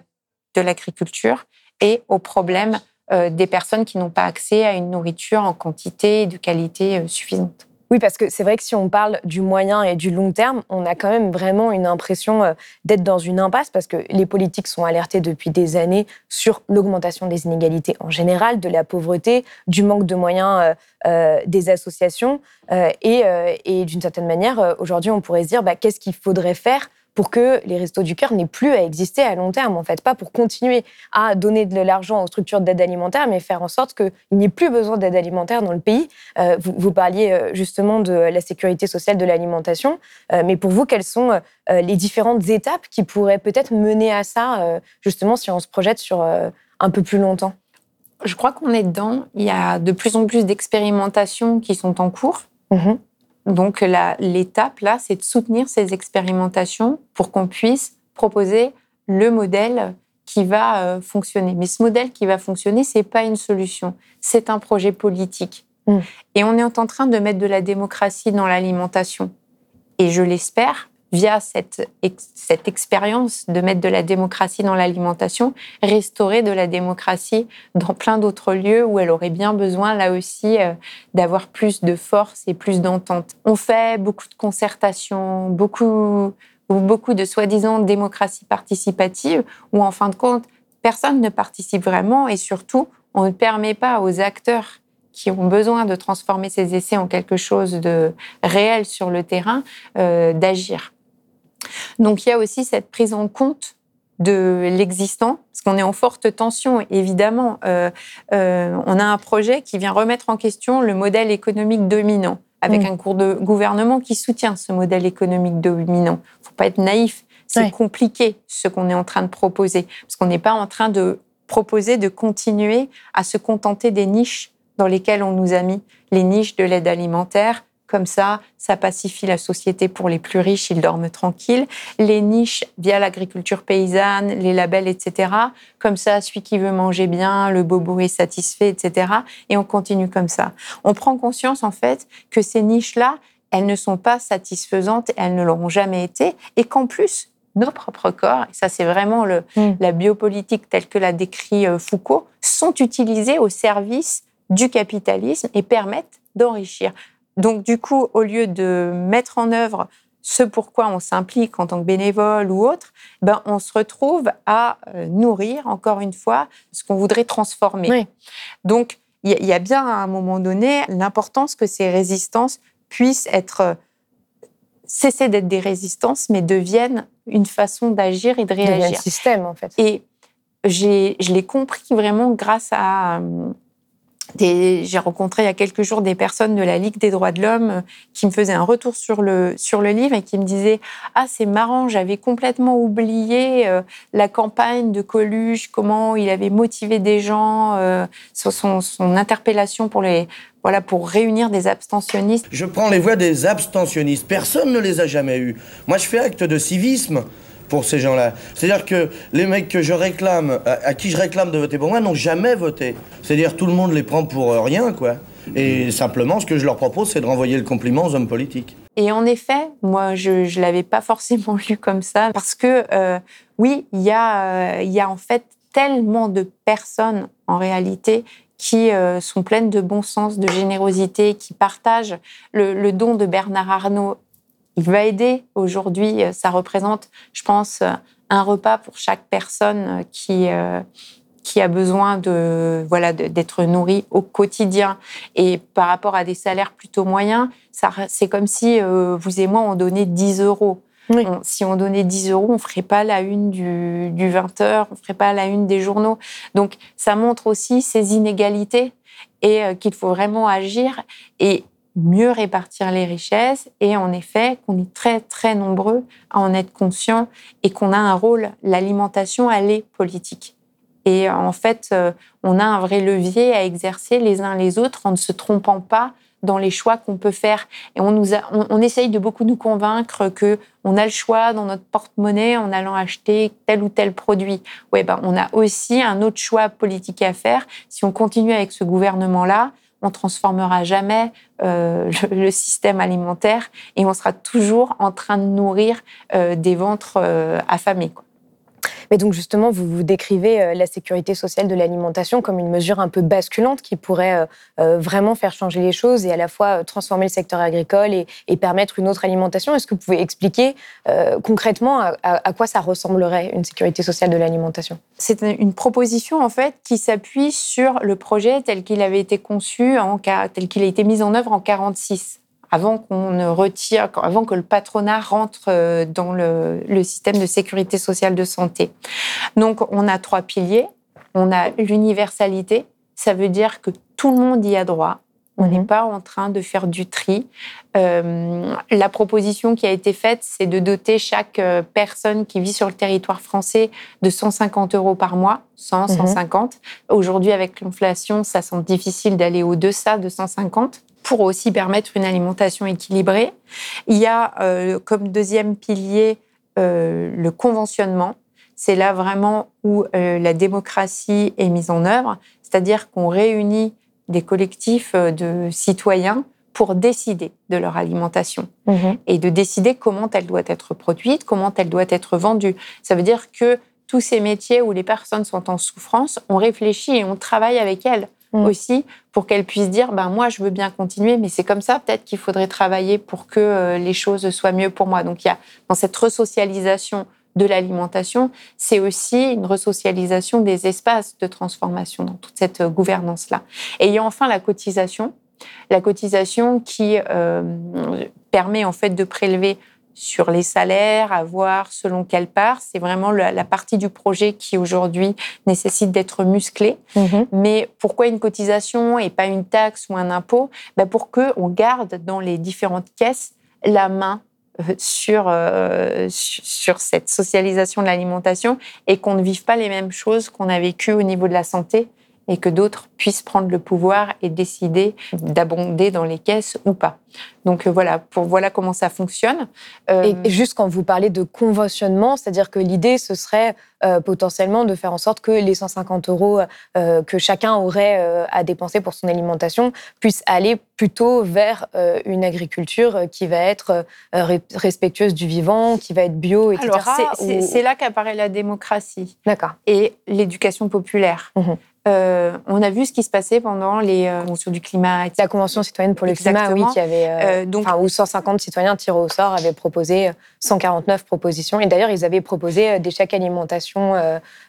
de l'agriculture et aux problèmes euh, des personnes qui n'ont pas accès à une nourriture en quantité et de qualité suffisante. Oui, parce que c'est vrai que si on parle du moyen et du long terme, on a quand même vraiment une impression euh, d'être dans une impasse parce que les politiques sont alertés depuis des années sur l'augmentation des inégalités en général, de la pauvreté, du manque de moyens euh, euh, des associations. et, d'une certaine manière, aujourd'hui, on pourrait se dire bah, qu'est-ce qu'il faudrait faire pour que les Restos du Cœur n'aient plus à exister à long terme, en fait. Pas pour continuer à donner de l'argent aux structures d'aide alimentaire, mais faire en sorte qu'il n'y ait plus besoin d'aide alimentaire dans le pays. Euh, vous, parliez euh, justement de la sécurité sociale de l'alimentation, euh, mais pour vous, quelles sont les différentes étapes qui pourraient peut-être mener à ça, justement, si on se projette sur un peu plus longtemps? Je crois qu'on est dedans. Il y a de plus en plus d'expérimentations qui sont en cours. Mhm. Donc l'étape là, c'est de soutenir ces expérimentations pour qu'on puisse proposer le modèle qui va euh, fonctionner. Mais ce modèle qui va fonctionner, c'est pas une solution, c'est un projet politique. Mm. Et on est en train de mettre de la démocratie dans l'alimentation. Et je l'espère, via cette, expérience de mettre de la démocratie dans l'alimentation, restaurer de la démocratie dans plein d'autres lieux où elle aurait bien besoin, là aussi, euh, d'avoir plus de force et plus d'entente. On fait beaucoup de concertations, beaucoup, beaucoup de soi-disant démocratie participative, où en fin de compte, personne ne participe vraiment et surtout, on ne permet pas aux acteurs qui ont besoin de transformer ces essais en quelque chose de réel sur le terrain, euh, d'agir. Donc il y a aussi cette prise en compte de l'existant, parce qu'on est en forte tension, évidemment. Euh, euh, on a un projet qui vient remettre en question le modèle économique dominant, avec mm. un cours de gouvernement qui soutient ce modèle économique dominant. Il ne faut pas être naïf, c'est compliqué ce qu'on est en train de proposer, parce qu'on n'est pas en train de proposer de continuer à se contenter des niches dans lesquelles on nous a mis, les niches de l'aide alimentaire, comme ça, ça pacifie la société pour les plus riches, ils dorment tranquilles. Les niches via l'agriculture paysanne, les labels, etc. Comme ça, celui qui veut manger bien, le bobo est satisfait, etc. Et on continue comme ça. On prend conscience, en fait, que ces niches-là, elles ne sont pas satisfaisantes, elles ne l'auront jamais été, et qu'en plus, nos propres corps, et ça c'est vraiment le, mm. la biopolitique telle que l'a décrit euh, Foucault, sont utilisés au service du capitalisme et permettent d'enrichir. Donc, du coup, au lieu de mettre en œuvre ce pourquoi on s'implique en tant que bénévole ou autre, ben, on se retrouve à euh, nourrir, encore une fois, ce qu'on voudrait transformer. Donc, il y, a bien à un moment donné l'importance que ces résistances puissent être euh, cesser d'être des résistances, mais deviennent une façon d'agir et de réagir. un système, en fait. Et je l'ai compris vraiment grâce à, euh, j'ai rencontré il y a quelques jours des personnes de la Ligue des droits de l'homme euh, qui me faisaient un retour sur le, sur le livre et qui me disaient Ah, c'est marrant, j'avais complètement oublié euh, la campagne de Coluche, comment il avait motivé des gens, euh, son, interpellation pour les, voilà, pour réunir des abstentionnistes. Je prends les voix des abstentionnistes. Personne ne les a jamais eus. Moi, je fais acte de civisme pour ces gens-là. C'est-à-dire que les mecs que je réclame, à, qui je réclame de voter pour moi, n'ont jamais voté. C'est-à-dire tout le monde les prend pour euh, rien, quoi. Et simplement, ce que je leur propose, c'est de renvoyer le compliment aux hommes politiques. Et en effet, moi, je ne l'avais pas forcément lu comme ça, parce que euh, oui, il y, a, euh, y a en fait tellement de personnes, en réalité, qui sont pleines de bon sens, de générosité, qui partagent le, le don de Bernard Arnault il va aider. Aujourd'hui, euh, ça représente, je pense, euh, un repas pour chaque personne euh, qui, qui a besoin de voilà d'être nourrie au quotidien. Et par rapport à des salaires plutôt moyens, c'est comme si vous et moi, on donnait 10 euros. si on donnait 10 euros, on ne ferait pas la une du, du 20h, on ne ferait pas la une des journaux. Donc, ça montre aussi ces inégalités et qu'il faut vraiment agir. Et mieux répartir les richesses et en effet qu'on est très très nombreux à en être conscients et qu'on a un rôle, l'alimentation elle est politique. Et en fait, euh, on a un vrai levier à exercer les uns les autres en ne se trompant pas dans les choix qu'on peut faire. Et on, nous on, essaye de beaucoup nous convaincre que on a le choix dans notre porte-monnaie en allant acheter tel ou tel produit. Ouais, ben, on a aussi un autre choix politique à faire. Si on continue avec ce gouvernement-là, on transformera jamais euh, le, système alimentaire et on sera toujours en train de nourrir euh, des ventres euh, affamés. Mais donc justement, vous, vous décrivez euh, la sécurité sociale de l'alimentation comme une mesure un peu basculante qui pourrait euh, euh, vraiment faire changer les choses et à la fois transformer le secteur agricole et, permettre une autre alimentation. Est-ce que vous pouvez expliquer concrètement à, quoi ça ressemblerait une sécurité sociale de l'alimentation? C'est une proposition en fait qui s'appuie sur le projet tel qu'il avait été conçu, en, tel qu'il a été mis en œuvre en 1946 avant qu'on ne retire, avant que le patronat rentre euh, dans le, système de sécurité sociale de santé. Donc, on a trois piliers. On a l'universalité, ça veut dire que tout le monde y a droit, On n'est Mhm. pas en train de faire du tri. Euh, la proposition qui a été faite, c'est de doter chaque euh, personne qui vit sur le territoire français de 150 euros par mois, 100, Mhm. 150. Aujourd'hui, avec l'inflation, ça semble difficile d'aller au-deçà de 150 pour aussi permettre une alimentation équilibrée. Il y a euh, comme deuxième pilier euh, le conventionnement. C'est là vraiment où euh, la démocratie est mise en œuvre, c'est-à-dire qu'on réunit des collectifs de citoyens pour décider de leur alimentation Mhm. et de décider comment elle doit être produite, comment elle doit être vendue. Ça veut dire que tous ces métiers où les personnes sont en souffrance, on réfléchit et on travaille avec elles Mm. aussi pour qu'elles puissent dire ben moi je veux bien continuer mais c'est comme ça peut-être qu'il faudrait travailler pour que euh, les choses soient mieux pour moi. Donc il y a dans cette resocialisation de l'alimentation, c'est aussi une resocialisation des espaces de transformation dans toute cette euh, gouvernance-là. Et il y a enfin la cotisation, la cotisation qui euh, permet en fait de prélever sur les salaires, à voir selon quelle part. C'est vraiment la, la partie du projet qui aujourd'hui nécessite d'être musclée. Mhm. Mais pourquoi une cotisation et pas une taxe ou un impôt? Ben Pour qu'on garde dans les différentes caisses la main euh, sur, euh, sur sur cette socialisation de l'alimentation et qu'on ne vive pas les mêmes choses qu'on a vécues au niveau de la santé et que d'autres puissent prendre le pouvoir et décider d'abonder dans les caisses ou pas. Donc euh, voilà, pour, voilà comment ça fonctionne. Euh, Et, juste quand vous parlez de conventionnement, c'est-à-dire que l'idée, ce serait euh, potentiellement de faire en sorte que les 150 euros euh, que chacun aurait à dépenser pour son alimentation puissent aller plutôt vers une agriculture qui va être respectueuse du vivant, qui va être bio, etc. alors c'est- c'est ou- c'est là qu'apparaît la démocratie. D'accord. et l'éducation populaire. Mhm. Euh, on a vu ce qui se passait pendant les euh, conventions du climat. La Convention citoyenne pour le climat, oui, qui avait, euh, donc, enfin, où 150 citoyens tirés au sort avaient proposé 149 propositions. Et d'ailleurs, ils avaient proposé des chèques alimentation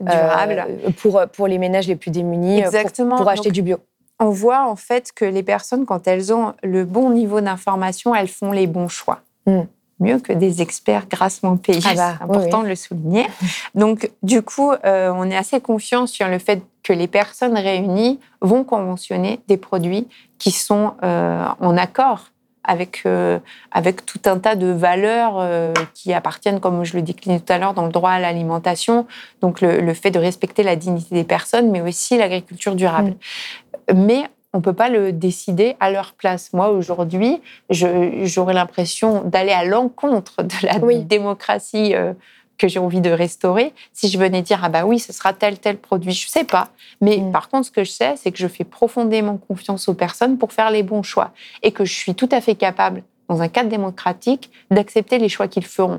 durable. pour, pour les ménages les plus démunis, pour- Exactement. pour, acheter Donc, du bio. on voit en fait que les personnes, quand elles ont le bon niveau d'information, elles font les bons choix. Mm. Mieux que des experts grassement payés. Ah c'est oui, important de le souligner. Donc, du coup, euh, on est assez confiant sur le fait que les personnes réunies vont conventionner des produits qui sont euh, en accord avec, euh, avec tout un tas de valeurs euh, qui appartiennent, comme je le déclinais tout à l'heure, dans le droit à l'alimentation. Donc, le, le fait de respecter la dignité des personnes, mais aussi l'agriculture durable. Mais on ne peut pas le décider à leur place. Moi, aujourd'hui, j'aurais l'impression d'aller à l'encontre de la Oui. démocratie euh, que j'ai envie de restaurer si je venais dire ah bah oui ce sera tel tel produit je sais pas mais Mm. par contre ce que je sais c'est que je fais profondément confiance aux personnes pour faire les bons choix et que je suis tout à fait capable dans un cadre démocratique d'accepter les choix qu'ils feront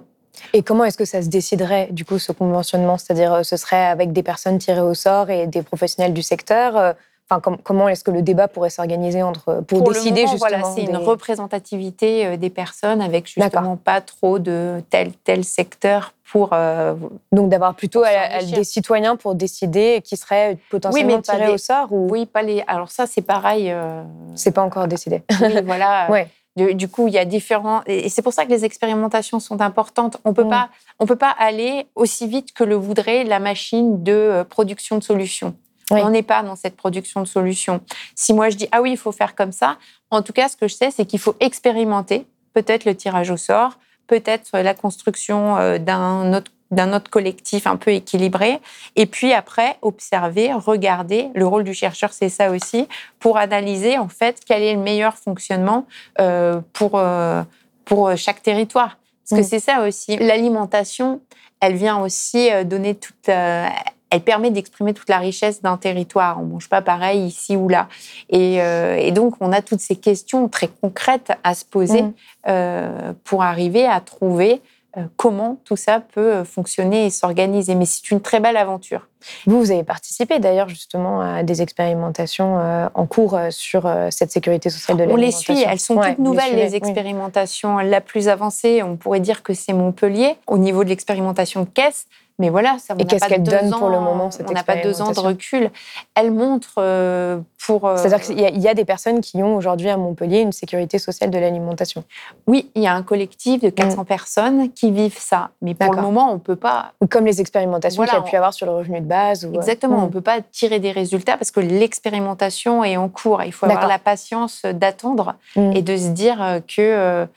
Et comment est-ce que ça se déciderait, du coup, ce conventionnement? C'est-à-dire, euh, ce serait avec des personnes tirées au sort et des professionnels du secteur euh, Enfin, com- comment est-ce que le débat pourrait s'organiser entre pour, Pour le décider moment, justement voilà, c'est une représentativité euh, des personnes avec justement pas trop de tel tel secteur pour euh, Donc d'avoir plutôt à- à des citoyens pour décider qui seraient potentiellement tirés des- au sort ou oui pas les alors ça c'est pareil euh, c'est pas encore décidé oui, voilà Ouais. Du, du coup, il y a différents. Et c'est pour ça que les expérimentations sont importantes. On peut Mm. pas, on peut pas aller aussi vite que le voudrait la machine de euh, production de solutions. Oui. On n'est pas dans cette production de solutions. Si moi je dis ah oui, il faut faire comme ça. En tout cas, ce que je sais, c'est qu'il faut expérimenter. Peut-être le tirage au sort, peut-être la construction euh, d'un autre d'un autre collectif un peu équilibré. Et puis après, observer, regarder. Le rôle du chercheur, c'est ça aussi, pour analyser en fait quel est le meilleur fonctionnement euh, pour, euh, pour chaque territoire. Parce que Mm. c'est ça aussi. L'alimentation, elle vient aussi euh, donner toute. euh, elle permet d'exprimer toute la richesse d'un territoire. On mange pas pareil ici ou là. Et, euh, et donc, on a toutes ces questions très concrètes à se poser Mm. euh, pour arriver à trouver euh, comment tout ça peut fonctionner et s'organiser. Mais c'est une très belle aventure. Vous, vous avez participé d'ailleurs justement à des expérimentations en cours sur cette sécurité sociale de On les l'alimentation. suit, elles sont Ouais, toutes les nouvelles, suivez, les oui. expérimentations. La plus avancée, on pourrait dire que c'est Montpellier. Au niveau de l'expérimentation de caisse, Mais voilà, ça, Et qu'est-ce qu'elle donne pour le moment On n'a pas deux ans de recul. Elle montre euh, pour. Euh, C'est-à-dire qu'il y, a des personnes qui ont aujourd'hui à Montpellier une sécurité sociale de l'alimentation. Oui, il y a un collectif de 400 mm. personnes qui vivent ça. Mais pour le moment, on ne peut pas. Comme les expérimentations qu'il y a pu avoir sur le revenu de base. Ou... Euh, Exactement, mm. on ne peut pas tirer des résultats parce que l'expérimentation est en cours. Il faut avoir la patience d'attendre mm. et de se dire que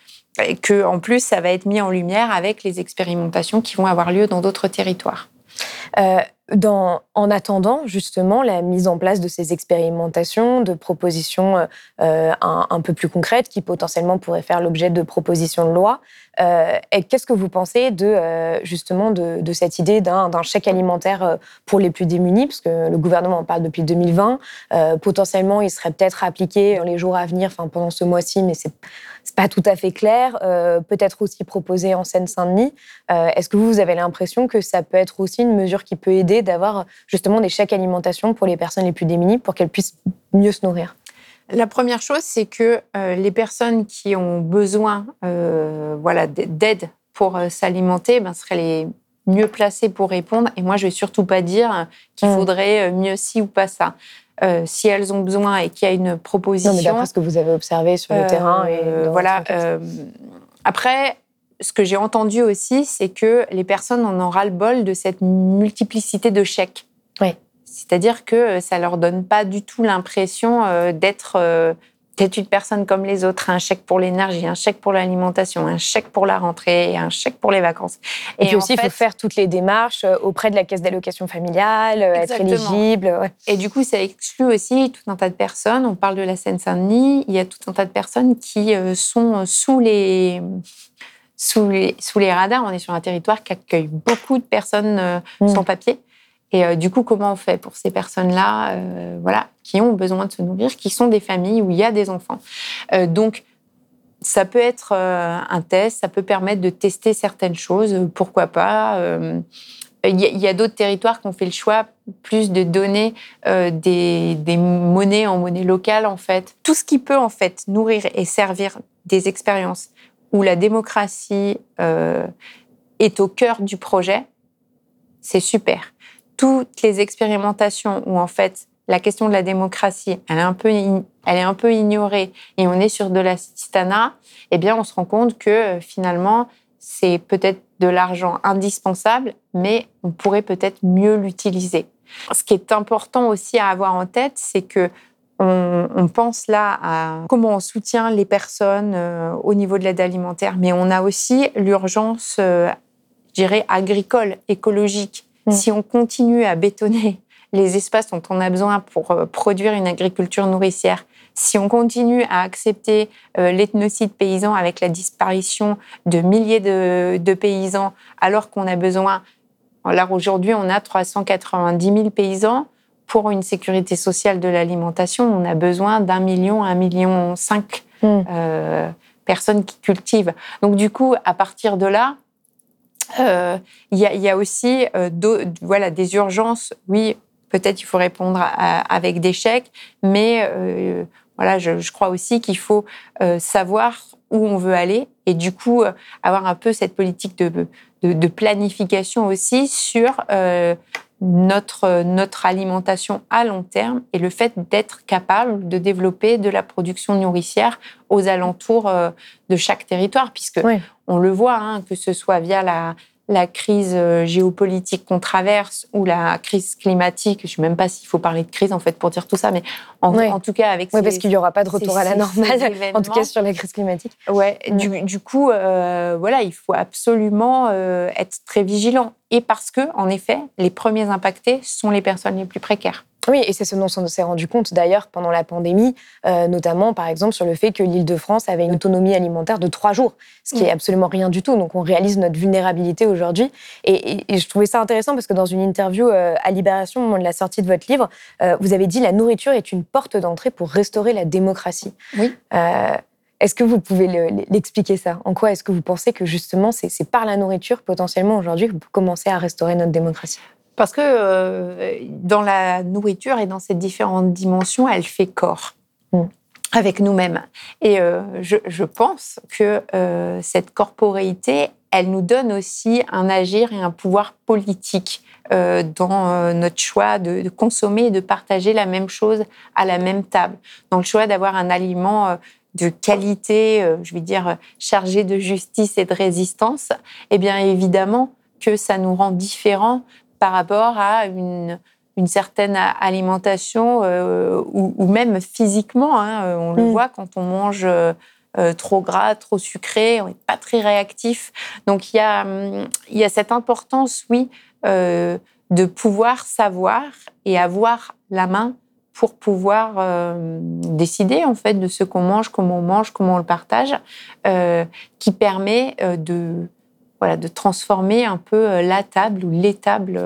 que en plus ça va être mis en lumière avec les expérimentations qui vont avoir lieu dans d'autres territoires. Euh, en attendant justement la mise en place de ces expérimentations, de propositions euh, un, peu plus concrètes qui potentiellement pourraient faire l'objet de propositions de loi, euh, qu'est-ce que vous pensez de justement de, de, cette idée d'un chèque alimentaire pour les plus démunis, parce que le gouvernement en parle depuis 2020, potentiellement il serait peut-être appliqué dans les jours à venir, enfin pendant ce mois-ci, mais c'est c'est pas tout à fait clair. Euh, peut-être aussi proposé en Seine-Saint-Denis. Euh, est-ce que vous avez l'impression que ça peut être aussi une mesure qui peut aider d'avoir justement des chèques alimentation pour les personnes les plus démunies pour qu'elles puissent mieux se nourrir? La première chose, c'est que euh, les personnes qui ont besoin voilà, d'aide pour s'alimenter ben, seraient les mieux placées pour répondre. Et moi, je ne vais surtout pas dire qu'il mmh. faudrait mieux ci ou pas ça. Euh, si elles ont besoin et qu'il y a une proposition. Non, mais d'après ce que vous avez observé sur le terrain. Et euh, voilà. Euh, après, ce que j'ai entendu aussi, c'est que les personnes en ont ras-le-bol de cette multiplicité de chèques. Oui. C'est-à-dire que ça leur donne pas du tout l'impression d'être d'être une personne comme les autres, un chèque pour l'énergie, un chèque pour l'alimentation, un chèque pour la rentrée, un chèque pour les vacances. Et, puis aussi, il faut faire toutes les démarches euh, auprès de la caisse d'allocation familiale, euh, être éligible. Et du coup, ça exclut aussi tout un tas de personnes. On parle de la Seine-Saint-Denis, il y a tout un tas de personnes qui euh, sont sous les sous les, sous les radars. On est sur un territoire qui accueille beaucoup de personnes mmh. sans papier. Et euh, du coup, comment on fait pour ces personnes-là, euh, voilà, qui ont besoin de se nourrir, qui sont des familles où il y a des enfants? Euh, donc, ça peut être un test, ça peut permettre de tester certaines choses, pourquoi pas. Il y a, d'autres territoires qui ont fait le choix plus de donner des, des, monnaies en monnaie locale, en fait. Tout ce qui peut, en fait, nourrir et servir des expériences où la démocratie est au cœur du projet, c'est super toutes les expérimentations où en fait la question de la démocratie, elle est un peu, elle est un peu ignorée et on est sur de la citana, eh bien on se rend compte que euh, finalement c'est peut-être de l'argent indispensable, mais on pourrait peut-être mieux l'utiliser. Ce qui est important aussi à avoir en tête, c'est que on, pense là à comment on soutient les personnes euh, au niveau de l'aide alimentaire, mais on a aussi l'urgence, euh, je dirais, agricole, écologique. Mm. Si on continue à bétonner les espaces dont on a besoin pour euh, produire une agriculture nourricière, si on continue à accepter euh, l'ethnocide paysan avec la disparition de milliers de, paysans, alors qu'on a besoin, là aujourd'hui on a 390 000 paysans, pour une sécurité sociale de l'alimentation, on a besoin d'un million, un million cinq mm. euh, personnes qui cultivent. Donc du coup, à partir de là, euh, il y, a aussi euh, voilà, des urgences. Oui, peut-être il faut répondre avec des chèques, mais euh, voilà, je, crois aussi qu'il faut savoir où on veut aller et du coup avoir un peu cette politique de, de, planification aussi sur notre, notre alimentation à long terme et le fait d'être capable de développer de la production nourricière aux alentours de chaque territoire, puisque on le voit, hein, que ce soit via la, la crise euh, géopolitique qu'on traverse ou la crise climatique. Je ne sais même pas s'il faut parler de crise en fait pour dire tout ça, mais en, tout cas avec. Oui, parce qu'il n'y aura pas de retour à la normale, en tout cas sur la crise climatique. Ouais. Du, coup, euh, voilà, il faut absolument euh, être très vigilant et parce que, en effet, les premiers impactés sont les personnes les plus précaires. Oui, et c'est ce dont on s'est rendu compte d'ailleurs pendant la pandémie, euh, notamment par exemple sur le fait que l'île de France avait une autonomie alimentaire de trois jours, ce qui est absolument rien du tout. Donc on réalise notre vulnérabilité aujourd'hui. Et, je trouvais ça intéressant parce que dans une interview euh, à Libération, au moment de la sortie de votre livre, euh, vous avez dit la nourriture est une porte d'entrée pour restaurer la démocratie. Oui. Est-ce que vous pouvez l'expliquer ça? En quoi est-ce que vous pensez que justement c'est par la nourriture potentiellement aujourd'hui que vous commencez à restaurer notre démocratie? Parce que euh, dans la nourriture et dans ces différentes dimensions, elle fait corps. Mm. avec nous-mêmes. Et je, pense que cette corporéité, elle nous donne aussi un agir et un pouvoir politique dans notre choix de, de, consommer et de partager la même chose à la même table, dans le choix d'avoir un aliment de qualité, euh, je vais dire, chargée de justice et de résistance, eh bien évidemment que ça nous rend différents par rapport à une, certaine alimentation euh, ou, même physiquement. Hein, euh, on le mm. voit quand on mange trop gras, trop sucré, on n'est pas très réactif. Donc il y a, y a cette importance, oui, de pouvoir savoir et avoir la main pour pouvoir euh, décider en fait de ce qu'on mange, comment on mange, comment on le partage, euh, qui permet euh, de voilà de transformer un peu la table ou les tables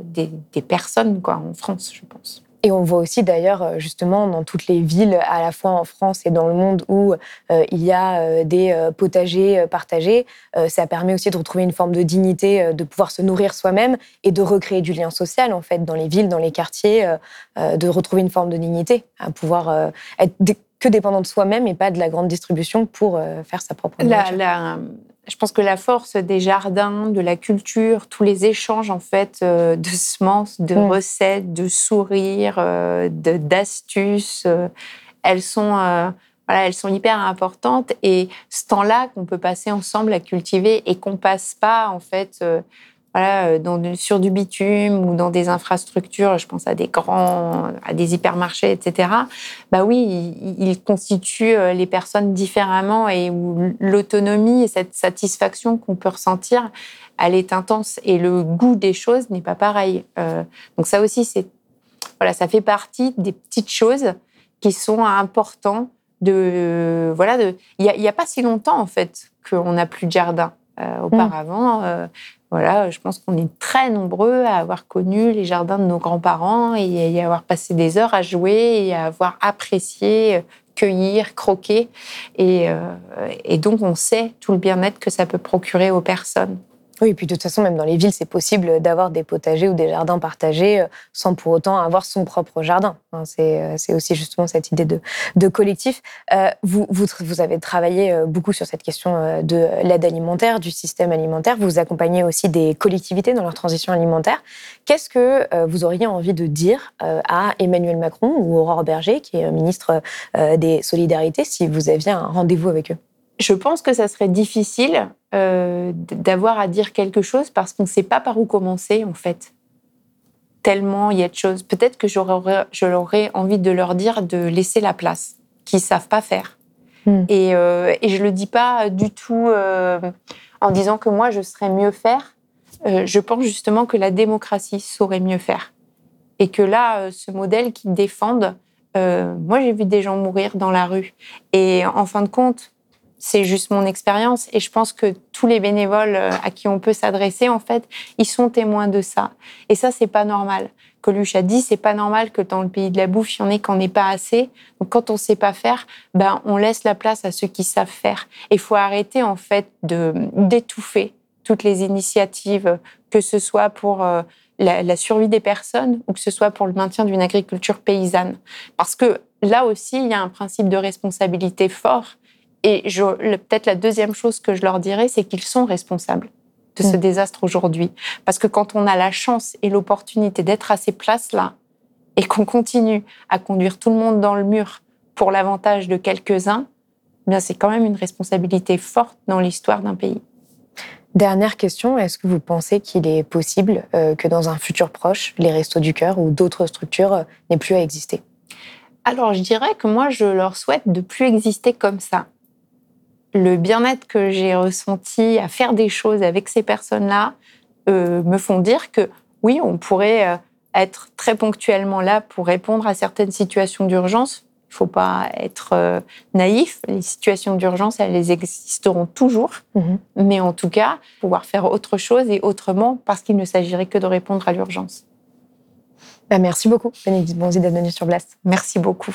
des, des, personnes quoi en France, je pense. Et on voit aussi d'ailleurs euh, justement dans toutes les villes, à la fois en France et dans le monde, où euh, il y a euh, des potagers partagés. ça permet aussi de retrouver une forme de dignité, de pouvoir se nourrir soi-même et de recréer du lien social en fait dans les villes, dans les quartiers, de retrouver une forme de dignité, à pouvoir être que dépendant de soi-même et pas de la grande distribution pour faire sa propre. La, je pense que la force des jardins, de la culture, tous les échanges en fait euh, de semences, de recettes, de sourires, euh, d'astuces, euh, elles sont voilà, elles sont hyper importantes. Et ce temps-là qu'on peut passer ensemble à cultiver et qu'on passe pas en fait voilà, euh, dans, sur du bitume ou dans des infrastructures, je pense à des grands, à des hypermarchés, etc. Bah oui, ils constituent euh, les personnes différemment et où l'autonomie et cette satisfaction qu'on peut ressentir, elle est intense et le goût des choses n'est pas pareil. Euh, donc ça aussi, c'est voilà, ça fait partie des petites choses qui sont importantes. De voilà, de il y, a pas si longtemps en fait qu'on n'a plus de jardin. auparavant, voilà, je pense qu'on est très nombreux à avoir connu les jardins de nos grands-parents et à avoir passé des heures à jouer et à avoir apprécié cueillir, croquer. Et, euh, et donc, on sait tout le bien-être que ça peut procurer aux personnes. Oui, et puis de toute façon, même dans les villes, c'est possible d'avoir des potagers ou des jardins partagés euh, sans pour autant avoir son propre jardin. Euh, c'est aussi justement cette idée de, collectif. Euh, vous, vous, avez travaillé beaucoup sur cette question de l'aide alimentaire, du système alimentaire. Vous accompagnez aussi des collectivités dans leur transition alimentaire. Qu'est-ce que vous auriez envie de dire à Emmanuel Macron ou Aurore Berger, qui est ministre des Solidarités, si vous aviez un rendez-vous avec eux? Je pense que ça serait difficile euh, d'avoir à dire quelque chose parce qu'on ne sait pas par où commencer, en fait. Tellement il y a de choses. Peut-être que j'aurais envie de leur dire de laisser la place, qu'ils ne savent pas faire. Hmm. Et, euh, et, je ne le dis pas du tout euh, en disant que moi, je saurais mieux faire. je pense justement que la démocratie saurait mieux faire. Et que là, ce modèle qu'ils défendent, moi, j'ai vu des gens mourir dans la rue. Et en fin de compte, c'est juste mon expérience et je pense que tous les bénévoles euh, à qui on peut s'adresser, en fait, ils sont témoins de ça. Et ça, c'est pas normal. Coluche a dit, c'est pas normal que dans le pays de la bouffe, il y en ait qu'on n'ait pas assez. Donc, quand on sait pas faire, ben, on laisse la place à ceux qui savent faire. Il faut arrêter, en fait, de, d'étouffer toutes les initiatives, que ce soit pour euh, la survie des personnes ou que ce soit pour le maintien d'une agriculture paysanne. Parce que là aussi, il y a un principe de responsabilité fort et peut-être la deuxième chose que je leur dirais, c'est qu'ils sont responsables de ce mm. désastre aujourd'hui. Parce que quand on a la chance et l'opportunité d'être à ces places-là et qu'on continue à conduire tout le monde dans le mur pour l'avantage de quelques-uns, eh bien c'est quand même une responsabilité forte dans l'histoire d'un pays. Dernière question, est-ce que vous pensez qu'il est possible euh, que dans un futur proche, les Restos du Cœur ou d'autres structures euh, n'aient plus à exister? Alors je dirais que moi, je leur souhaite de plus exister comme ça le bien-être que j'ai ressenti à faire des choses avec ces personnes-là euh, me font dire que oui, on pourrait euh, être très ponctuellement là pour répondre à certaines situations d'urgence. Il ne faut pas être euh, naïf. Les situations d'urgence, elles existeront toujours. Mhm. Mais en tout cas, pouvoir faire autre chose et autrement parce qu'il ne s'agirait que de répondre à l'urgence. Bah, merci beaucoup, Bénédicte Bonzi, d'être venue sur Blast. Merci beaucoup.